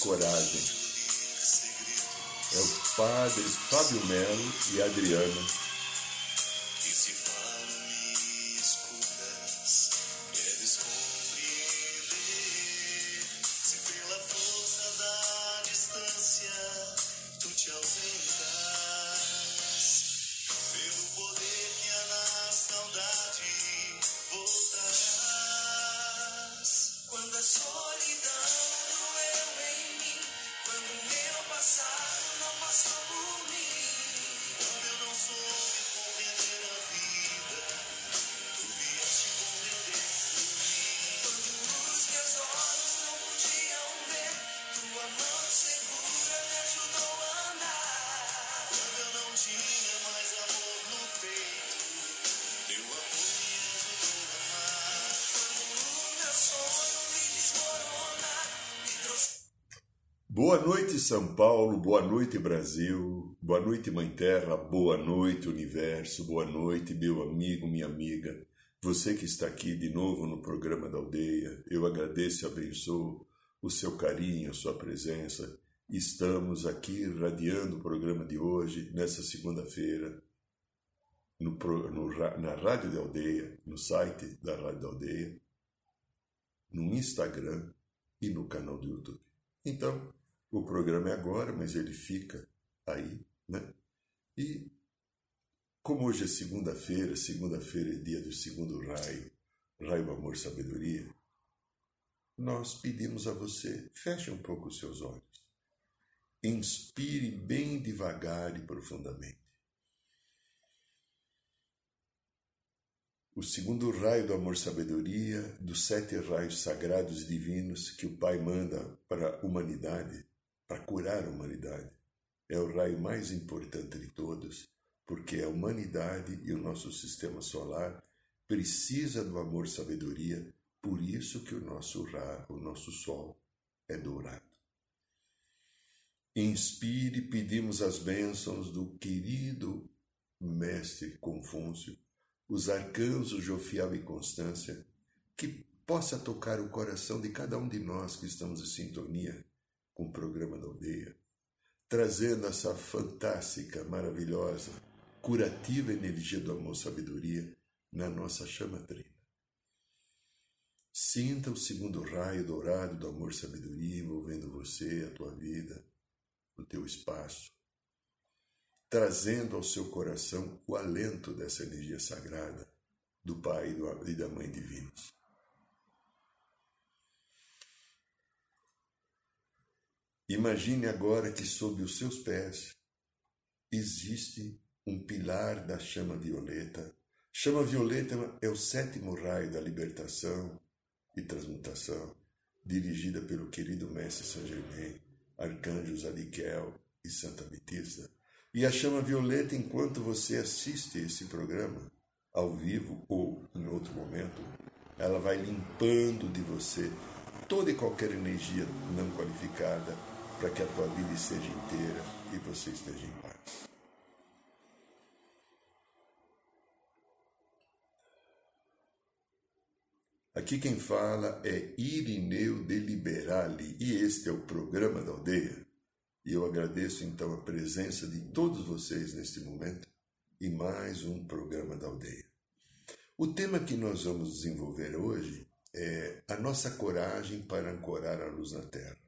Coragem. É o padre Fábio Melo e Adriana Yes. Boa noite, São Paulo, boa noite, Brasil, boa noite, Mãe Terra, boa noite, Universo, boa noite, meu amigo, minha amiga. Você que está aqui de novo no programa da aldeia, eu agradeço e abençoo o seu carinho, a sua presença. Estamos aqui radiando o programa de hoje, nessa segunda-feira, no, no, na Rádio da Aldeia, no site da Rádio da Aldeia, no Instagram e no canal do YouTube. Então, o programa é agora, mas ele fica aí, né? E como hoje é segunda-feira, segunda-feira é dia do segundo raio, raio amor sabedoria, nós pedimos a você, feche um pouco os seus olhos. Inspire bem devagar e profundamente. O segundo raio do amor-sabedoria, dos sete raios sagrados divinos que o Pai manda para a humanidade, para curar a humanidade. É o raio mais importante de todos, porque a humanidade e o nosso sistema solar precisa do amor sabedoria, por isso que o nosso ra, o nosso sol é dourado. Inspire, pedimos as bênçãos do querido mestre Confúcio, os arcanjos Jofiel e Constância, que possa tocar o coração de cada um de nós que estamos em sintonia com o programa da aldeia, trazendo essa fantástica, maravilhosa, curativa energia do amor sabedoria na nossa chama trina. Sinta o segundo raio dourado do amor sabedoria envolvendo você, a tua vida, o teu espaço, trazendo ao seu coração o alento dessa energia sagrada do Pai e da Mãe divinos. Imagine agora que sob os seus pés existe um pilar da chama violeta. Chama violeta é o sétimo raio da libertação e transmutação, dirigida pelo querido Mestre Saint Germain, arcanjos Aliquel e Santa Betista. E a chama violeta, enquanto você assiste esse programa, ao vivo ou em outro momento, ela vai limpando de você toda e qualquer energia não qualificada para que a tua vida seja inteira e você esteja em paz. Aqui quem fala é Irineu de Liberali e este é o programa da aldeia. E eu agradeço então a presença de todos vocês neste momento e mais um programa da aldeia. O tema que nós vamos desenvolver hoje é a nossa coragem para ancorar a luz na terra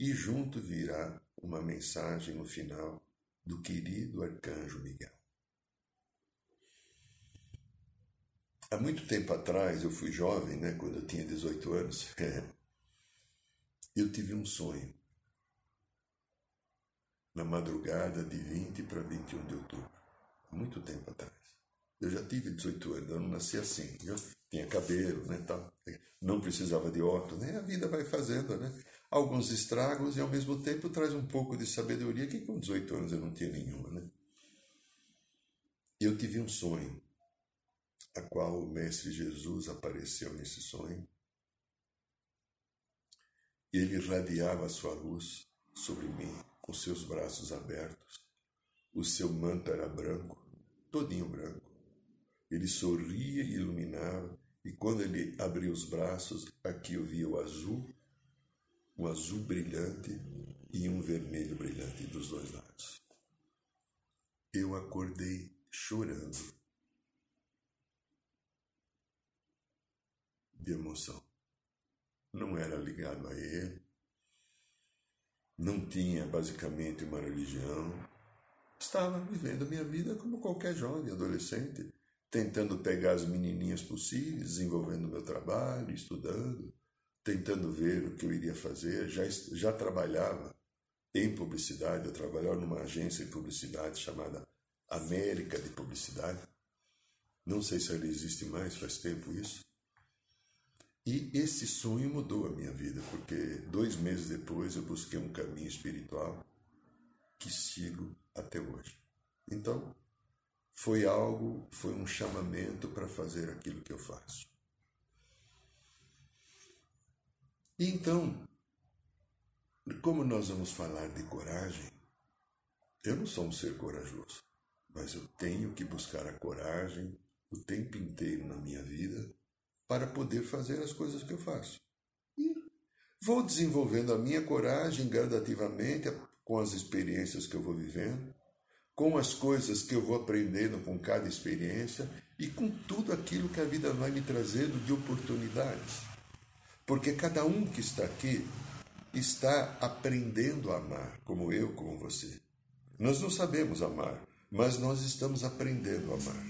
e junto virá uma mensagem no final do querido arcanjo Miguel. Há muito tempo atrás, eu fui jovem, né, quando eu tinha 18 anos, eu tive um sonho. Na madrugada de 20 para 21 de outubro, muito tempo atrás. Eu já tive 18 anos, eu não nasci assim. Eu tinha cabelo, né, tal. Não precisava de óculos, né? A vida vai fazendo, né? Alguns estragos e ao mesmo tempo traz um pouco de sabedoria que com 18 anos eu não tinha nenhuma, né? Eu tive um sonho, a qual o mestre Jesus apareceu nesse sonho. E ele irradiava a sua luz sobre mim, com seus braços abertos. O seu manto era branco, todinho branco. Ele sorria e iluminava, e quando ele abria os braços, aqui eu via o azul, um azul brilhante e um vermelho brilhante dos dois lados. Eu acordei chorando de emoção. Não era ligado a ele, não tinha basicamente uma religião, estava vivendo a minha vida como qualquer jovem, adolescente, tentando pegar as menininhas possíveis, desenvolvendo meu trabalho, estudando, tentando ver o que eu iria fazer. Já, já trabalhava em publicidade, eu trabalhava numa agência de publicidade chamada América de Publicidade. Não sei se ela existe mais, faz tempo isso. E esse sonho mudou a minha vida, porque dois meses depois eu busquei um caminho espiritual que sigo até hoje. Então, foi algo, foi um chamamento para fazer aquilo que eu faço. E então, como nós vamos falar de coragem, eu não sou um ser corajoso, mas eu tenho que buscar a coragem o tempo inteiro na minha vida para poder fazer as coisas que eu faço. E vou desenvolvendo a minha coragem gradativamente com as experiências que eu vou vivendo com as coisas que eu vou aprendendo com cada experiência e com tudo aquilo que a vida vai me trazendo de oportunidades. Porque cada um que está aqui está aprendendo a amar, como eu, como você. Nós não sabemos amar, mas nós estamos aprendendo a amar.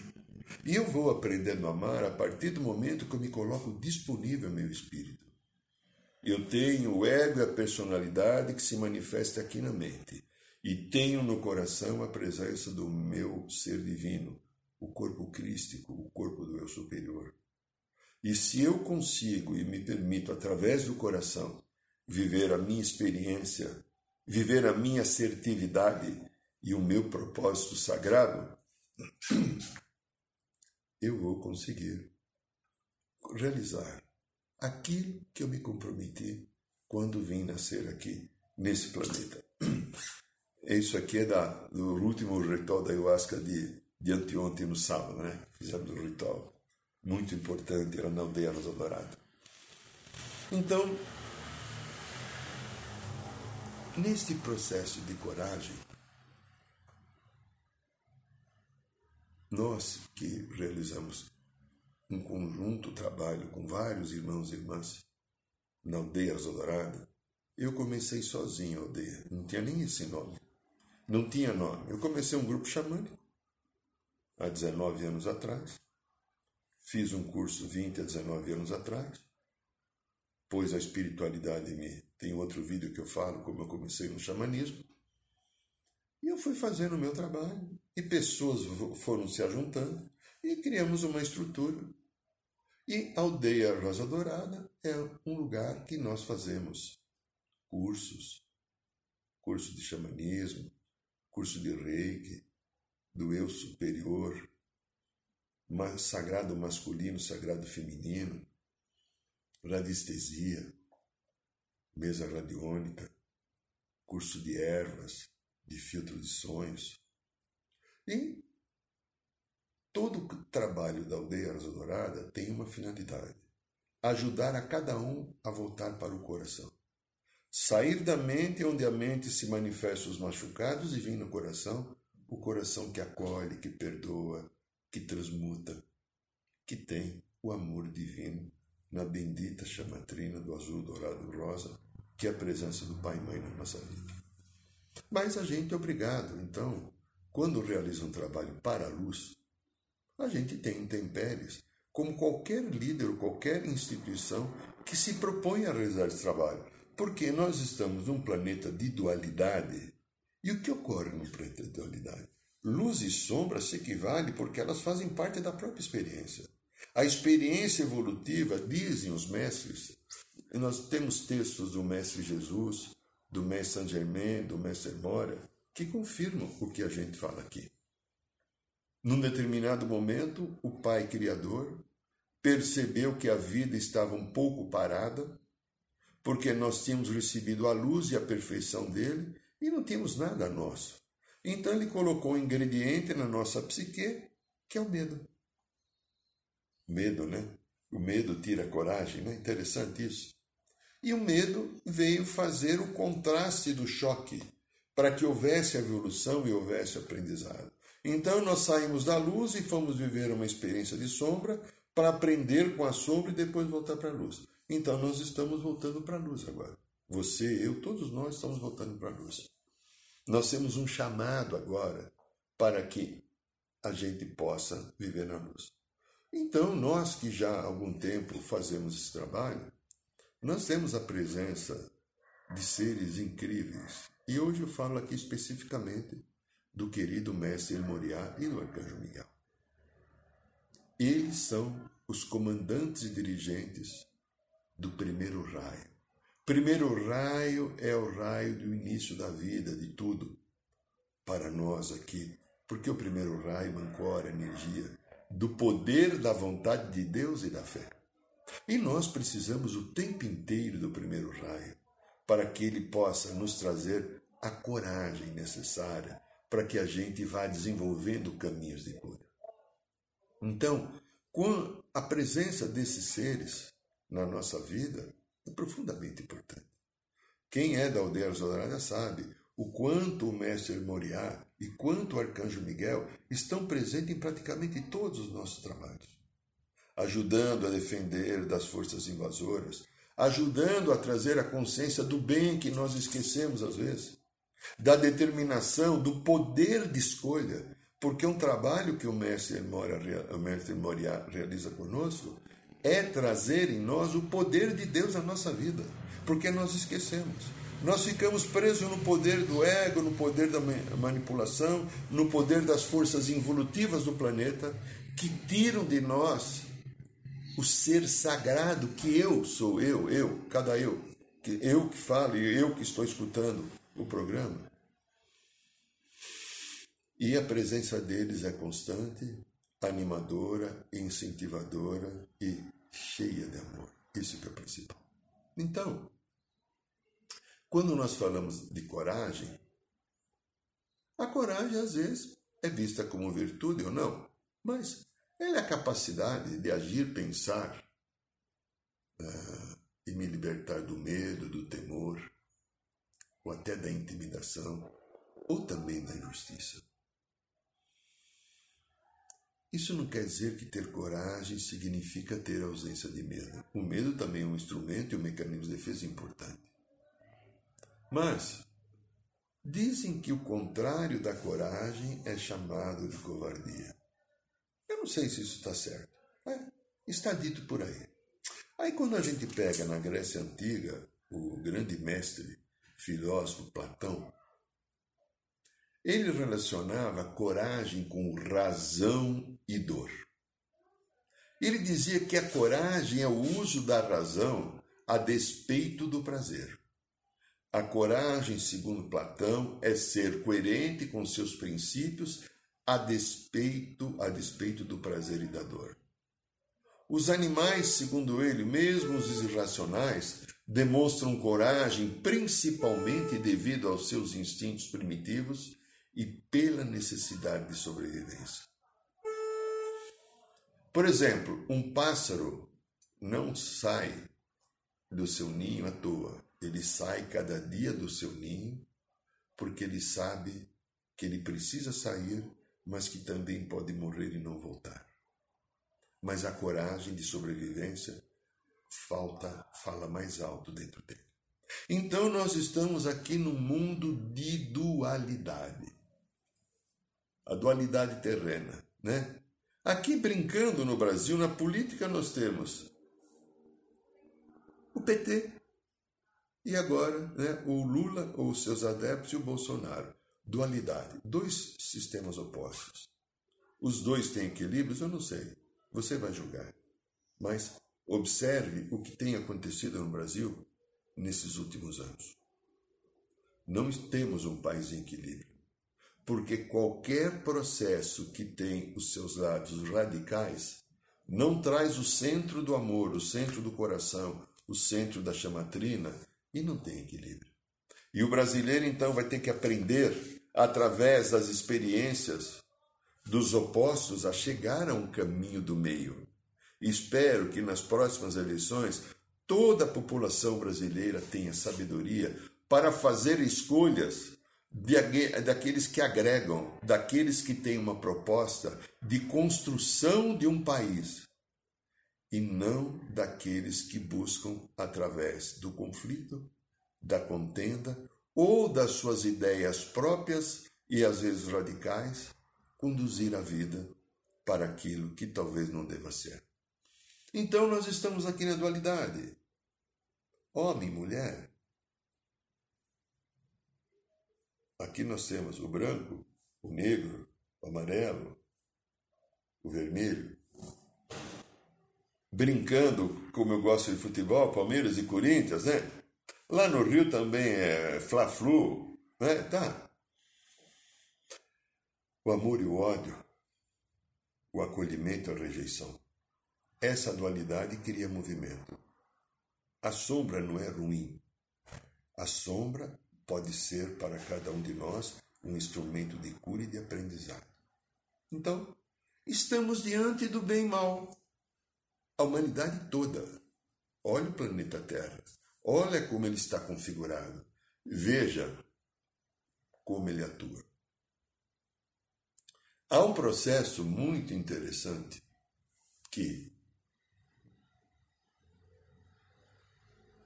E eu vou aprendendo a amar a partir do momento que eu me coloco disponível meu espírito. Eu tenho o ego e a personalidade que se manifesta aqui na mente e tenho no coração a presença do meu ser divino, o corpo crístico, o corpo do eu superior. E se eu consigo e me permito, através do coração, viver a minha experiência, viver a minha assertividade e o meu propósito sagrado, eu vou conseguir realizar aquilo que eu me comprometi quando vim nascer aqui nesse planeta. Isso aqui é da, do último ritual da ayahuasca de, de anteontem no sábado, né? Fizemos um ritual muito importante, era na aldeia Rosa Dourada. Então, neste processo de coragem, nós que realizamos um conjunto trabalho com vários irmãos e irmãs na aldeia Dourada, eu comecei sozinho a aldeia, não tinha nem esse nome. Não tinha nome. Eu comecei um grupo xamânico há 19 anos atrás. Fiz um curso 20 a 19 anos atrás. Pois a espiritualidade me. Tem outro vídeo que eu falo como eu comecei no xamanismo. E eu fui fazendo o meu trabalho. E pessoas foram se ajuntando. E criamos uma estrutura. E a Aldeia Rosa Dourada é um lugar que nós fazemos cursos, curso de xamanismo, curso de reiki, do eu superior, sagrado masculino, sagrado feminino, radiestesia, mesa radiônica, curso de ervas, de filtro de sonhos. E todo o trabalho da aldeia Rosa Dourada tem uma finalidade: ajudar a cada um a voltar para o coração. Sair da mente onde a mente se manifesta os machucados e vir no coração, o coração que acolhe, que perdoa, que transmuta, que tem o amor divino na bendita chamatrina do azul, dourado rosa, que é a presença do Pai e Mãe na nossa vida. Mas a gente é obrigado, então, quando realiza um trabalho para a luz, a gente tem intempéries, como qualquer líder ou qualquer instituição que se propõe a realizar esse trabalho. Porque nós estamos num planeta de dualidade. E o que ocorre no planeta de dualidade? Luz e sombra se equivalem porque elas fazem parte da própria experiência. A experiência evolutiva, dizem os mestres, nós temos textos do Mestre Jesus, do Mestre Saint Germain, do Mestre Moria, que confirmam o que a gente fala aqui. Num determinado momento, o Pai Criador percebeu que a vida estava um pouco parada, porque nós tínhamos recebido a luz e a perfeição dele e não tínhamos nada nosso. Então ele colocou um ingrediente na nossa psique, que é o medo. Medo, né? O medo tira a coragem, né? Interessante isso. E o medo veio fazer o contraste do choque, para que houvesse evolução e houvesse aprendizado. Então nós saímos da luz e fomos viver uma experiência de sombra para aprender com a sombra e depois voltar para a luz. Então nós estamos voltando para a luz agora. Você, eu, todos nós estamos voltando para a luz. Nós temos um chamado agora para que a gente possa viver na luz. Então, nós que já há algum tempo fazemos esse trabalho, nós temos a presença de seres incríveis. E hoje eu falo aqui especificamente do querido mestre Moriá e do arcanjo Miguel. Eles são os comandantes e dirigentes do primeiro raio. Primeiro raio é o raio do início da vida, de tudo, para nós aqui, porque o primeiro raio ancora a energia do poder da vontade de Deus e da fé. E nós precisamos o tempo inteiro do primeiro raio para que ele possa nos trazer a coragem necessária para que a gente vá desenvolvendo caminhos de cura. Então, com a presença desses seres na nossa vida é profundamente importante. Quem é da aldeia Dourada sabe o quanto o mestre Moriá e quanto o arcanjo Miguel estão presentes em praticamente todos os nossos trabalhos, ajudando a defender das forças invasoras, ajudando a trazer a consciência do bem que nós esquecemos às vezes, da determinação, do poder de escolha, porque um trabalho que o mestre Moria, o mestre Moria realiza conosco é trazer em nós o poder de Deus na nossa vida, porque nós esquecemos. Nós ficamos presos no poder do ego, no poder da manipulação, no poder das forças involutivas do planeta, que tiram de nós o ser sagrado que eu sou, eu, eu, cada eu, que eu que falo e eu que estou escutando o programa. E a presença deles é constante, animadora, incentivadora e cheia de amor. Isso que é o principal. Então, quando nós falamos de coragem, a coragem às vezes é vista como virtude ou não, mas ela é a capacidade de agir, pensar uh, e me libertar do medo, do temor, ou até da intimidação, ou também da injustiça. Isso não quer dizer que ter coragem significa ter ausência de medo. O medo também é um instrumento e um mecanismo de defesa importante. Mas dizem que o contrário da coragem é chamado de covardia. Eu não sei se isso está certo. Está dito por aí. Aí quando a gente pega na Grécia Antiga o grande mestre, filósofo Platão, ele relacionava coragem com razão e dor. Ele dizia que a coragem é o uso da razão a despeito do prazer. A coragem, segundo Platão, é ser coerente com seus princípios a despeito, a despeito do prazer e da dor. Os animais, segundo ele, mesmo os irracionais, demonstram coragem principalmente devido aos seus instintos primitivos e pela necessidade de sobrevivência. Por exemplo, um pássaro não sai do seu ninho à toa. Ele sai cada dia do seu ninho porque ele sabe que ele precisa sair, mas que também pode morrer e não voltar. Mas a coragem de sobrevivência falta, fala mais alto dentro dele. Então nós estamos aqui no mundo de dualidade. A dualidade terrena, né? Aqui brincando no Brasil, na política nós temos o PT, e agora, né, o Lula ou seus adeptos e o Bolsonaro. dualidade, dois sistemas opostos. Os dois têm equilíbrios? Eu não sei. Você vai julgar. Mas observe o que tem acontecido no Brasil nesses últimos anos. Não temos um país em equilíbrio, porque qualquer processo que tem os seus lados radicais não traz o centro do amor, o centro do coração, o centro da chamatrina e não tem equilíbrio. E o brasileiro então vai ter que aprender através das experiências dos opostos a chegar a um caminho do meio. Espero que nas próximas eleições toda a população brasileira tenha sabedoria para fazer escolhas de, daqueles que agregam, daqueles que têm uma proposta de construção de um país e não daqueles que buscam, através do conflito, da contenda ou das suas ideias próprias e às vezes radicais, conduzir a vida para aquilo que talvez não deva ser. Então nós estamos aqui na dualidade. Homem e mulher. Aqui nós temos o branco, o negro, o amarelo, o vermelho. Brincando, como eu gosto de futebol, Palmeiras e Corinthians, né? Lá no Rio também é Fla-Flu, né? Tá. O amor e o ódio, o acolhimento e a rejeição. Essa dualidade cria movimento. A sombra não é ruim. A sombra pode ser para cada um de nós um instrumento de cura e de aprendizado. Então, estamos diante do bem e mal. A humanidade toda. Olha o planeta Terra. Olha como ele está configurado. Veja como ele atua. Há um processo muito interessante que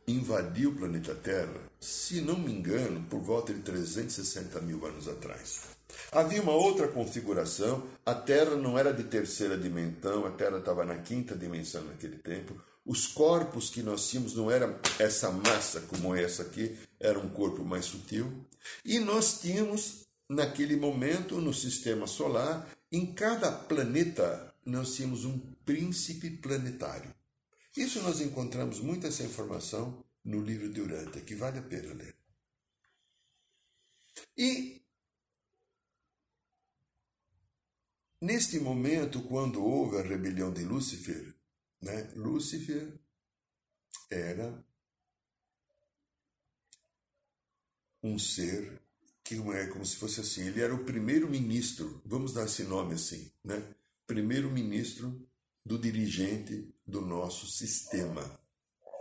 invadiu o planeta Terra, se não me engano, por volta de 360 mil anos atrás. Havia uma outra configuração, a Terra não era de terceira dimensão, a Terra estava na quinta dimensão naquele tempo. Os corpos que nós tínhamos não eram essa massa como essa aqui, era um corpo mais sutil. E nós tínhamos, naquele momento, no sistema solar, em cada planeta, nós tínhamos um príncipe planetário. Isso nós encontramos muita essa informação no livro de Urântia, que vale a pena ler. E neste momento, quando houve a rebelião de Lúcifer, né, Lúcifer era um ser que é como se fosse assim, ele era o primeiro ministro, vamos dar esse nome assim, né? Primeiro ministro do dirigente do nosso sistema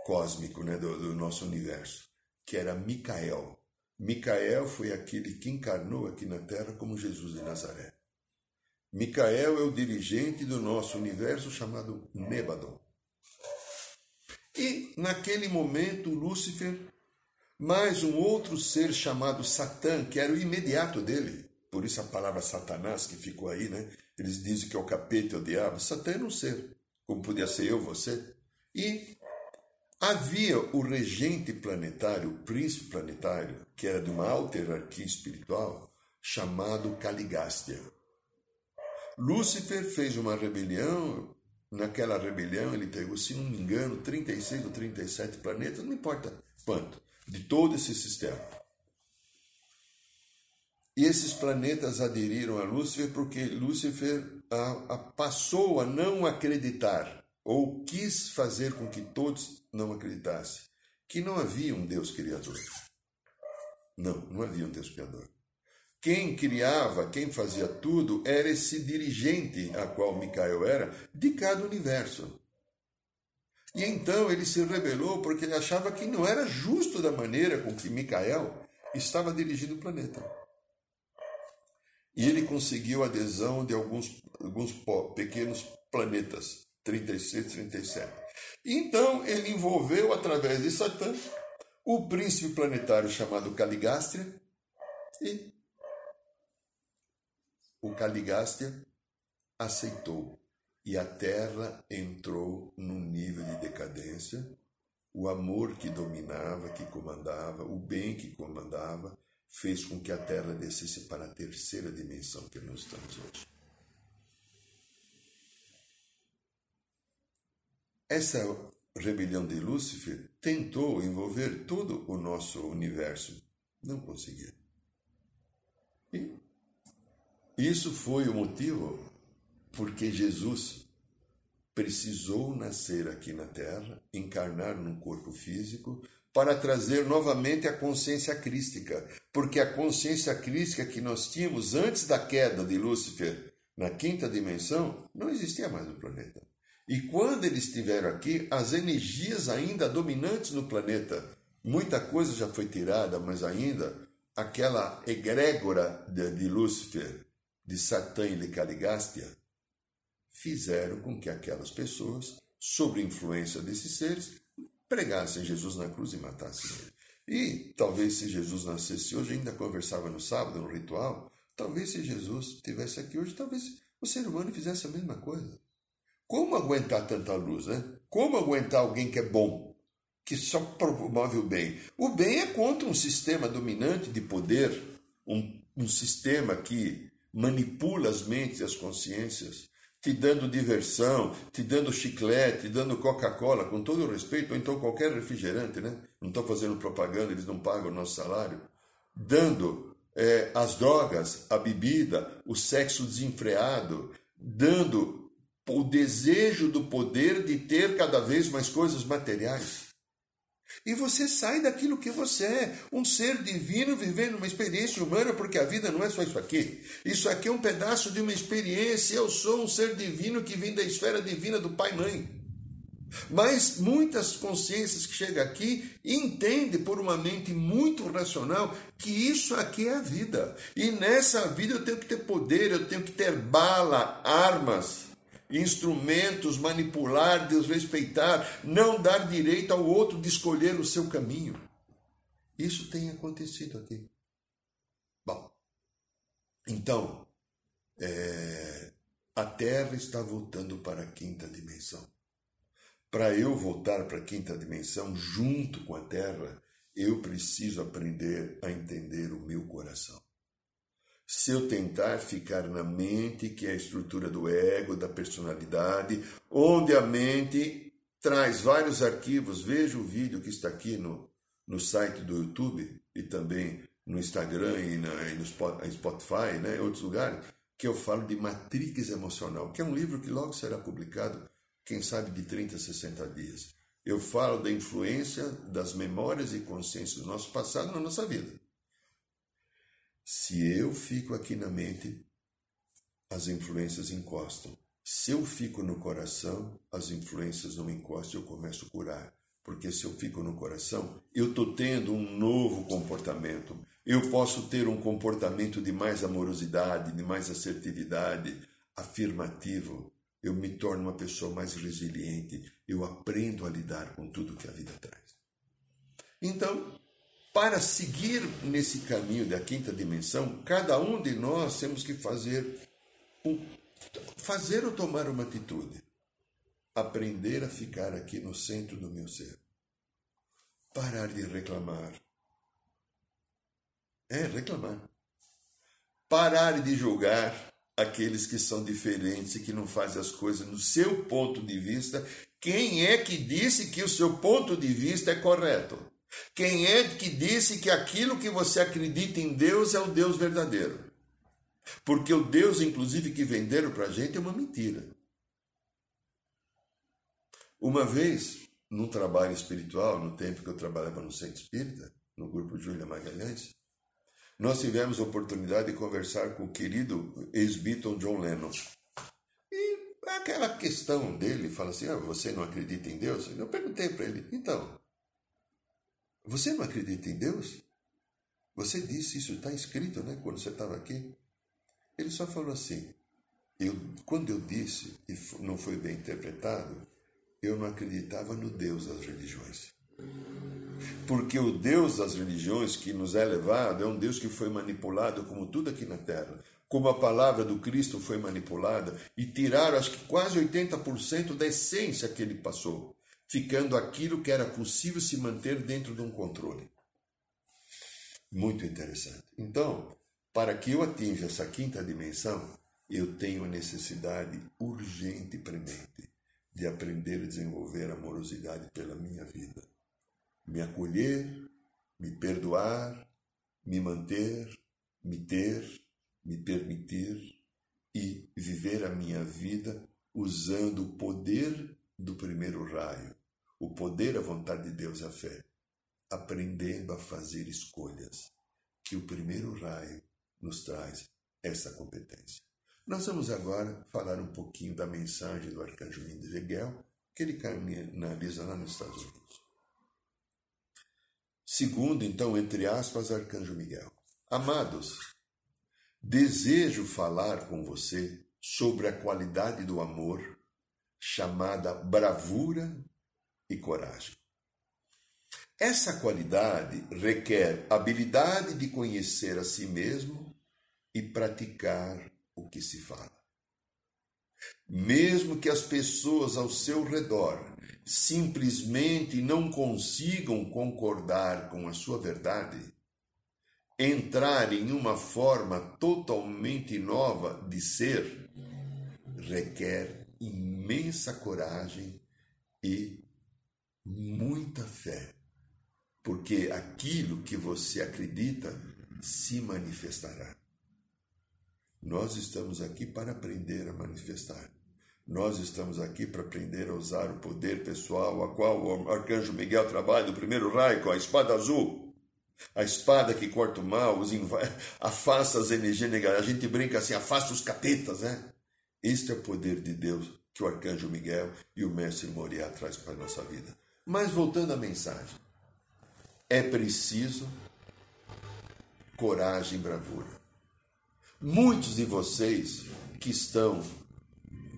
cósmico, né, do, do nosso universo, que era Micael. Micael foi aquele que encarnou aqui na Terra como Jesus de Nazaré. Micael é o dirigente do nosso universo chamado Nebadon. E naquele momento, Lúcifer, mais um outro ser chamado Satã, que era o imediato dele, por isso a palavra Satanás que ficou aí, né? Eles dizem que é o capeta, é o diabo. Satã era um ser, como podia ser eu, você. E havia o regente planetário, o príncipe planetário, que era de uma alta hierarquia espiritual, chamado Caligástia. Lúcifer fez uma rebelião. Naquela rebelião, ele pegou, se não me engano, 36 ou 37 planetas, não importa quanto, de todo esse sistema. E esses planetas aderiram a Lúcifer porque Lúcifer a, a passou a não acreditar, ou quis fazer com que todos não acreditassem, que não havia um Deus criador. Não, não havia um Deus criador. Quem criava, quem fazia tudo, era esse dirigente a qual Micael era, de cada universo. E então ele se rebelou porque ele achava que não era justo da maneira com que Micael estava dirigindo o planeta. E ele conseguiu a adesão de alguns, alguns pequenos planetas, 36, 37. Então ele envolveu, através de Satã, o príncipe planetário chamado Caligastria e o Caligastria aceitou. E a Terra entrou num nível de decadência, o amor que dominava, que comandava, o bem que comandava, fez com que a Terra descesse para a terceira dimensão que nós estamos hoje. Essa rebelião de Lúcifer tentou envolver todo o nosso universo, não conseguiu. E isso foi o motivo porque Jesus precisou nascer aqui na Terra, encarnar num corpo físico, para trazer novamente a consciência crística, porque a consciência crística que nós tínhamos antes da queda de Lúcifer na quinta dimensão não existia mais no planeta. E quando eles estiveram aqui, as energias ainda dominantes no planeta, muita coisa já foi tirada, mas ainda aquela egrégora de, de Lúcifer, de Satã e de Caligástia, fizeram com que aquelas pessoas, sob influência desses seres, pregassem Jesus na cruz e matassem ele. E talvez se Jesus nascesse hoje, ainda conversava no sábado, no ritual, talvez se Jesus estivesse aqui hoje, talvez o ser humano fizesse a mesma coisa. Como aguentar tanta luz, né? Como aguentar alguém que é bom, que só promove o bem? O bem é contra um sistema dominante de poder, um, um sistema que manipula as mentes e as consciências, te dando diversão, te dando chiclete, te dando Coca-Cola, com todo o respeito, ou então qualquer refrigerante, né? Não estou fazendo propaganda, eles não pagam o nosso salário. Dando é, as drogas, a bebida, o sexo desenfreado, dando o desejo do poder de ter cada vez mais coisas materiais. E você sai daquilo que você é, um ser divino vivendo uma experiência humana, porque a vida não é só isso aqui. Isso aqui é um pedaço de uma experiência. Eu sou um ser divino que vem da esfera divina do Pai e Mãe. Mas muitas consciências que chegam aqui entendem por uma mente muito racional que isso aqui é a vida. E nessa vida eu tenho que ter poder, eu tenho que ter bala, armas instrumentos, manipular, desrespeitar, não dar direito ao outro de escolher o seu caminho. Isso tem acontecido aqui. Bom, então, é, a Terra está voltando para a quinta dimensão. Para eu voltar para a quinta dimensão junto com a Terra, eu preciso aprender a entender o meu coração se eu tentar ficar na mente, que é a estrutura do ego, da personalidade, onde a mente traz vários arquivos. Veja o vídeo que está aqui no, no site do YouTube e também no Instagram e, na, e no Spotify, né, outros lugares, que eu falo de Matrix Emocional, que é um livro que logo será publicado, quem sabe de 30 a 60 dias. Eu falo da influência das memórias e consciências do nosso passado na nossa vida. Se eu fico aqui na mente, as influências encostam. Se eu fico no coração, as influências não encostam, eu começo a curar. Porque se eu fico no coração, eu estou tendo um novo comportamento. Eu posso ter um comportamento de mais amorosidade, de mais assertividade, afirmativo. Eu me torno uma pessoa mais resiliente. Eu aprendo a lidar com tudo que a vida traz. Então, para seguir nesse caminho da quinta dimensão, cada um de nós temos que fazer fazer ou tomar uma atitude. Aprender a ficar aqui no centro do meu ser. Parar de reclamar. É, reclamar. Parar de julgar aqueles que são diferentes e que não fazem as coisas no seu ponto de vista. Quem é que disse que o seu ponto de vista é correto? Quem é que disse que aquilo que você acredita em Deus é o Deus verdadeiro? Porque o Deus, inclusive, que venderam para a gente é uma mentira. Uma vez, num trabalho espiritual, no tempo que eu trabalhava no Centro Espírita, no grupo Júlia Magalhães, nós tivemos a oportunidade de conversar com o querido ex-Beatle John Lennon. E aquela questão dele, fala assim, ah, você não acredita em Deus? Eu perguntei para ele, então, você não acredita em Deus? Você disse isso, está escrito, né? Quando você estava aqui. Ele só falou assim: eu, quando eu disse, e não foi bem interpretado, eu não acreditava no Deus das religiões. Porque o Deus das religiões que nos é levado é um Deus que foi manipulado como tudo aqui na terra. Como a palavra do Cristo foi manipulada e tiraram, acho que quase 80% da essência que ele passou ficando aquilo que era possível se manter dentro de um controle. Muito interessante. Então, para que eu atinja essa quinta dimensão, eu tenho a necessidade urgente e premente de aprender a desenvolver amorosidade pela minha vida. Me acolher, me perdoar, me manter, me ter, me permitir e viver a minha vida usando o poder do primeiro raio, o poder, a vontade de Deus, a fé, aprendendo a fazer escolhas, que o primeiro raio nos traz essa competência. Nós vamos agora falar um pouquinho da mensagem do arcanjo Miguel, que ele canaliza lá nos Estados Unidos. Segundo, então, entre aspas, arcanjo Miguel. Amados, desejo falar com você sobre a qualidade do amor chamada bravura e coragem. Essa qualidade requer habilidade de conhecer a si mesmo e praticar o que se fala. Mesmo que as pessoas ao seu redor simplesmente não consigam concordar com a sua verdade, entrar em uma forma totalmente nova de ser requer imensa coragem e muita fé porque aquilo que você acredita se manifestará. Nós estamos aqui para aprender a manifestar. Nós estamos aqui para aprender a usar o poder pessoal a qual o arcanjo Miguel trabalha, do primeiro raio, com a espada azul. A espada que corta o mal, os afasta as energias negativas. A gente brinca assim, afasta os capetas, né? Este é o poder de Deus que o arcanjo Miguel e o mestre Moriá traz para a nossa vida. Mas voltando à mensagem é preciso coragem e bravura. Muitos de vocês que estão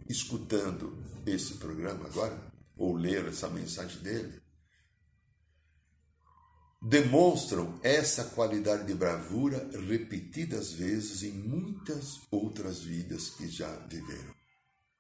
escutando esse programa agora, ou leram essa mensagem dele, demonstram essa qualidade de bravura repetidas vezes em muitas outras vidas que já viveram.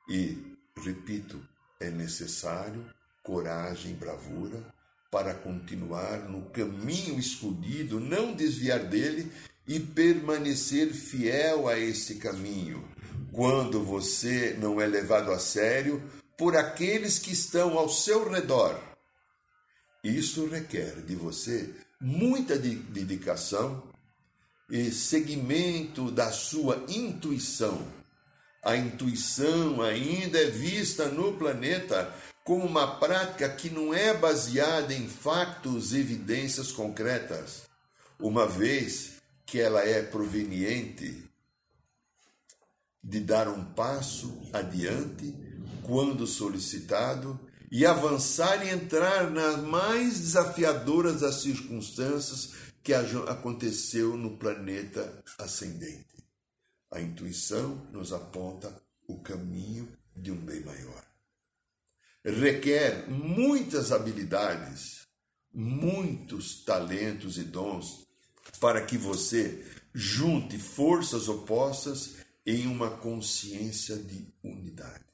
E, repito, é necessário coragem e bravura para continuar no caminho escolhido, não desviar dele e permanecer fiel a esse caminho, quando você não é levado a sério por aqueles que estão ao seu redor. Isso requer de você muita dedicação e seguimento da sua intuição. A intuição ainda é vista no planeta como uma prática que não é baseada em factos e evidências concretas, uma vez que ela é proveniente de dar um passo adiante quando solicitado e avançar e entrar nas mais desafiadoras das circunstâncias que aconteceu no planeta ascendente. A intuição nos aponta o caminho de um bem maior requer muitas habilidades, muitos talentos e dons para que você junte forças opostas em uma consciência de unidade.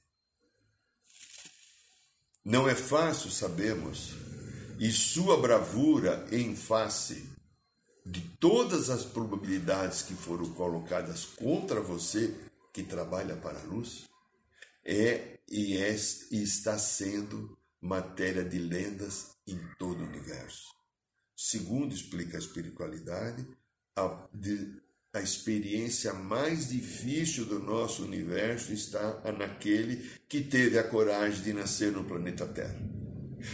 Não é fácil, sabemos, e sua bravura em face de todas as probabilidades que foram colocadas contra você que trabalha para a luz é e, é, e está sendo matéria de lendas em todo o universo. Segundo explica a espiritualidade, a, de, a experiência mais difícil do nosso universo está naquele que teve a coragem de nascer no planeta Terra.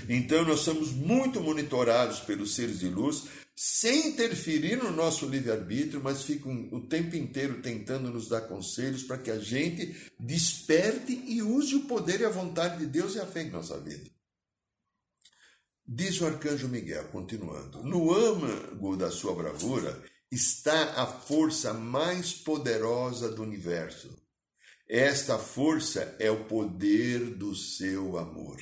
Então, nós somos muito monitorados pelos seres de luz sem interferir no nosso livre-arbítrio, mas ficam o tempo inteiro tentando nos dar conselhos para que a gente desperte e use o poder e a vontade de Deus e a fé em nossa vida. Diz o arcanjo Miguel, continuando: No âmago da sua bravura está a força mais poderosa do universo. Esta força é o poder do seu amor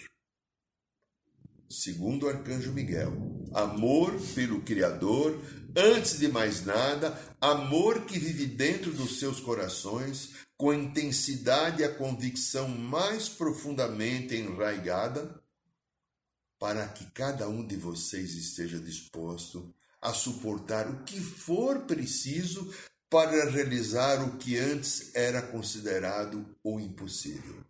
segundo o arcanjo Miguel. Amor pelo Criador, antes de mais nada, amor que vive dentro dos seus corações, com a intensidade e a convicção mais profundamente enraigada, para que cada um de vocês esteja disposto a suportar o que for preciso para realizar o que antes era considerado o impossível.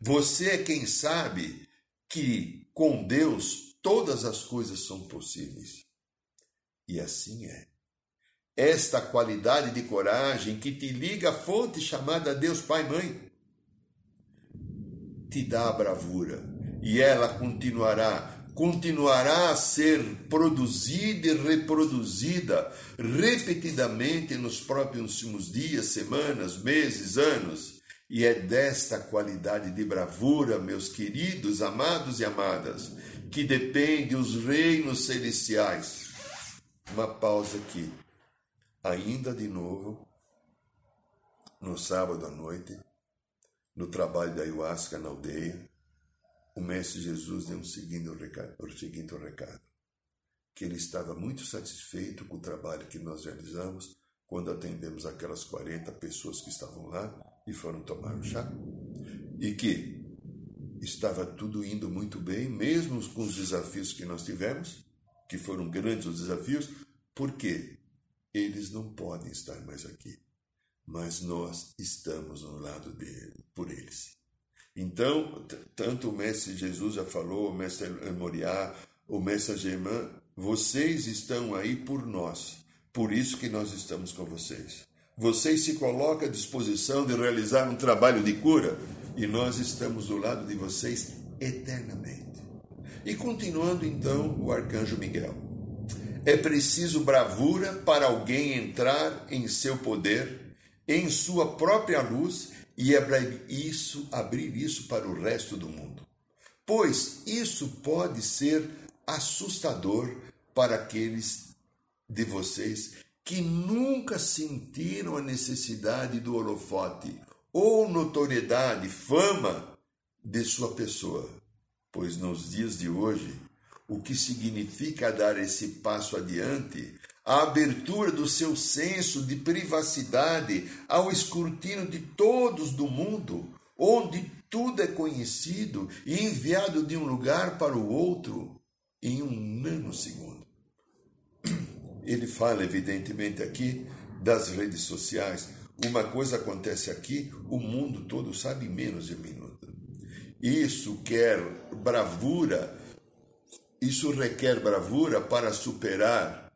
Você é quem sabe que com Deus todas as coisas são possíveis. E assim é. Esta qualidade de coragem que te liga à fonte chamada Deus Pai Mãe te dá a bravura e ela continuará continuará a ser produzida e reproduzida repetidamente nos próximos dias, semanas, meses, anos. E é desta qualidade de bravura, meus queridos, amados e amadas, que depende os reinos celestiais. Uma pausa aqui. Ainda de novo, no sábado à noite, no trabalho da ayahuasca na aldeia, o Mestre Jesus deu um seguinte recado, o seguinte recado, que ele estava muito satisfeito com o trabalho que nós realizamos quando atendemos aquelas 40 pessoas que estavam lá e foram tomar um chá, e que estava tudo indo muito bem, mesmo com os desafios que nós tivemos, que foram grandes os desafios, porque eles não podem estar mais aqui, mas nós estamos no lado dele, por eles. Então, tanto o mestre Jesus já falou, o mestre Moriá, o mestre Germain, vocês estão aí por nós. Por isso que nós estamos com vocês. Vocês se colocam à disposição de realizar um trabalho de cura e nós estamos do lado de vocês eternamente. E continuando então o arcanjo Miguel. É preciso bravura para alguém entrar em seu poder, em sua própria luz e abrir isso, abrir isso para o resto do mundo. Pois isso pode ser assustador para aqueles de vocês que nunca sentiram a necessidade do holofote ou notoriedade, fama de sua pessoa. Pois nos dias de hoje, o que significa dar esse passo adiante a abertura do seu senso de privacidade ao escrutínio de todos do mundo, onde tudo é conhecido e enviado de um lugar para o outro em um nanosegundo. Ele fala, evidentemente, aqui das redes sociais. Uma coisa acontece aqui, o mundo todo sabe menos de um minuto. Isso quer bravura, isso requer bravura para superar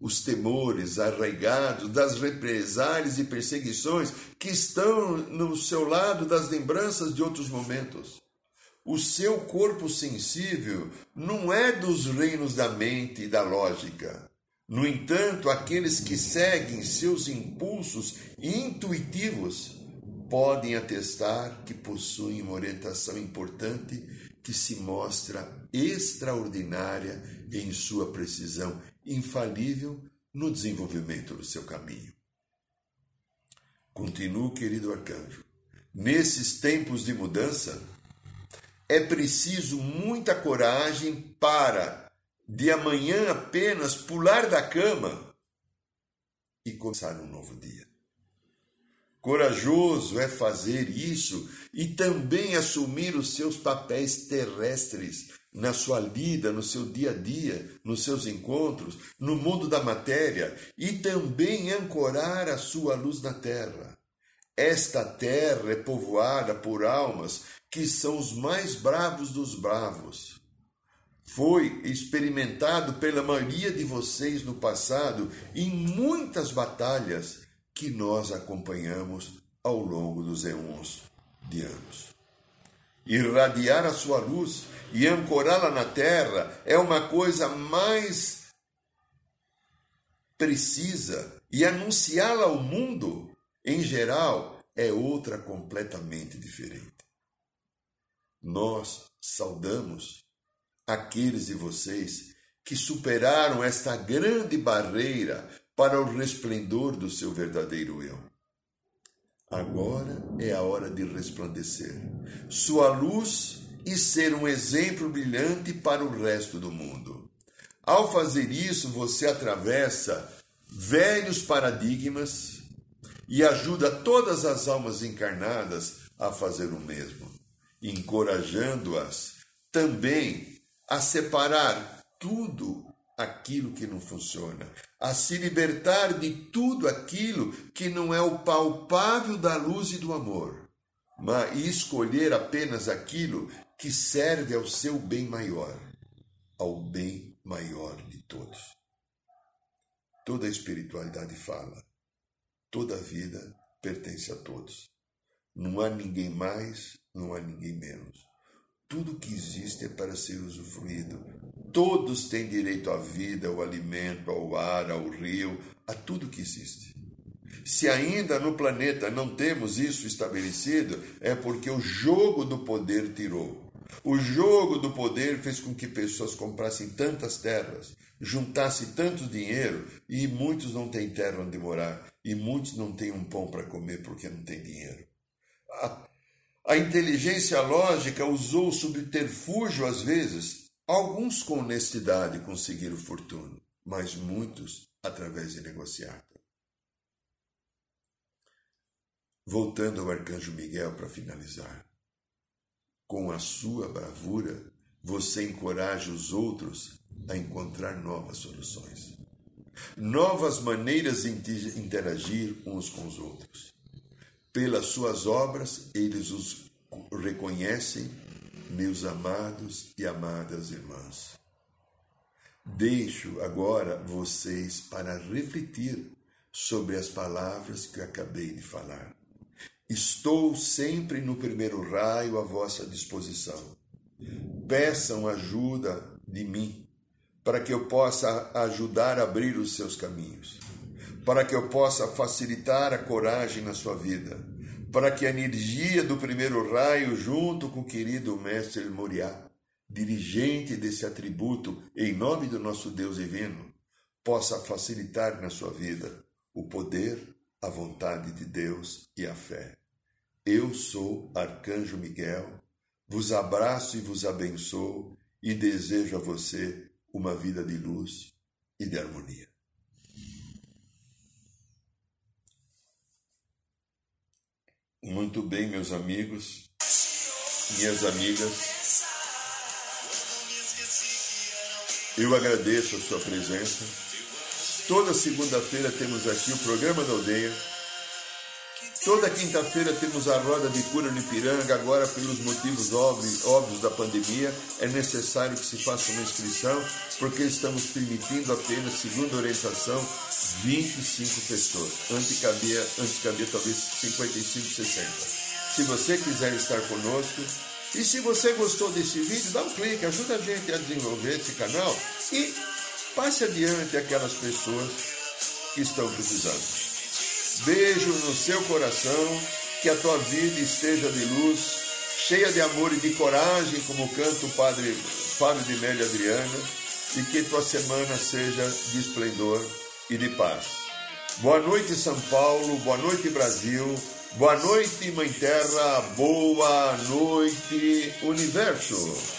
os temores arraigados das represálias e perseguições que estão no seu lado das lembranças de outros momentos. O seu corpo sensível não é dos reinos da mente e da lógica. No entanto, aqueles que seguem seus impulsos intuitivos podem atestar que possuem uma orientação importante que se mostra extraordinária em sua precisão infalível no desenvolvimento do seu caminho. Continuo, querido arcanjo. Nesses tempos de mudança, é preciso muita coragem para, de amanhã apenas, pular da cama e começar um novo dia. Corajoso é fazer isso e também assumir os seus papéis terrestres na sua lida, no seu dia a dia, nos seus encontros, no mundo da matéria e também ancorar a sua luz na terra. Esta terra é povoada por almas que são os mais bravos dos bravos. Foi experimentado pela maioria de vocês no passado em muitas batalhas que nós acompanhamos ao longo dos eons de anos. Irradiar a sua luz e ancorá-la na terra é uma coisa mais precisa e anunciá-la ao mundo, em geral, é outra completamente diferente. Nós saudamos aqueles de vocês que superaram esta grande barreira para o resplendor do seu verdadeiro eu. Agora é a hora de resplandecer. Sua luz e ser um exemplo brilhante para o resto do mundo. Ao fazer isso, você atravessa velhos paradigmas e ajuda todas as almas encarnadas a fazer o mesmo, encorajando-as também a separar tudo aquilo que não funciona, a se libertar de tudo aquilo que não é o palpável da luz e do amor, mas e escolher apenas aquilo que serve ao seu bem maior, ao bem maior de todos. Toda a espiritualidade fala, toda a vida pertence a todos. Não há ninguém mais, não há ninguém menos. Tudo que existe é para ser usufruído. Todos têm direito à vida, ao alimento, ao ar, ao rio, a tudo que existe. Se ainda no planeta não temos isso estabelecido, é porque o jogo do poder tirou. O jogo do poder fez com que pessoas comprassem tantas terras, juntassem tanto dinheiro e muitos não têm terra onde morar e muitos não têm um pão para comer porque não têm dinheiro. A, a inteligência lógica usou subterfúgio às vezes, alguns com honestidade conseguiram fortuna, mas muitos através de negociar. Voltando ao arcanjo Miguel para finalizar. Com a sua bravura, você encoraja os outros a encontrar novas soluções, novas maneiras de interagir uns com os outros. Pelas suas obras, eles os reconhecem, meus amados e amadas irmãs. Deixo agora vocês para refletir sobre as palavras que acabei de falar. Estou sempre no primeiro raio à vossa disposição. Peçam ajuda de mim, para que eu possa ajudar a abrir os seus caminhos para que eu possa facilitar a coragem na sua vida, para que a energia do primeiro raio, junto com o querido mestre Moriá, dirigente desse atributo, em nome do nosso Deus divino, possa facilitar na sua vida o poder, a vontade de Deus e a fé. Eu sou Arcanjo Miguel, vos abraço e vos abençoo e desejo a você uma vida de luz e de harmonia. Muito bem, meus amigos, minhas amigas. Eu agradeço a sua presença. Toda segunda-feira temos aqui o programa da aldeia. Toda quinta-feira temos a roda de cura no Ipiranga. Agora, pelos motivos óbvios da pandemia, é necessário que se faça uma inscrição, porque estamos permitindo apenas, segundo orientação, 25 pessoas. Antes cabia, antes cabia talvez 55, 60. Se você quiser estar conosco, e se você gostou desse vídeo, dá um clique, ajuda a gente a desenvolver esse canal e passe adiante aquelas pessoas que estão precisando. Beijo no seu coração, que a tua vida esteja de luz, cheia de amor e de coragem, como canta o Padre Fábio de Mélia Adriana, e que tua semana seja de esplendor e de paz. Boa noite, São Paulo. Boa noite, Brasil. Boa noite, Mãe Terra. Boa noite, Universo.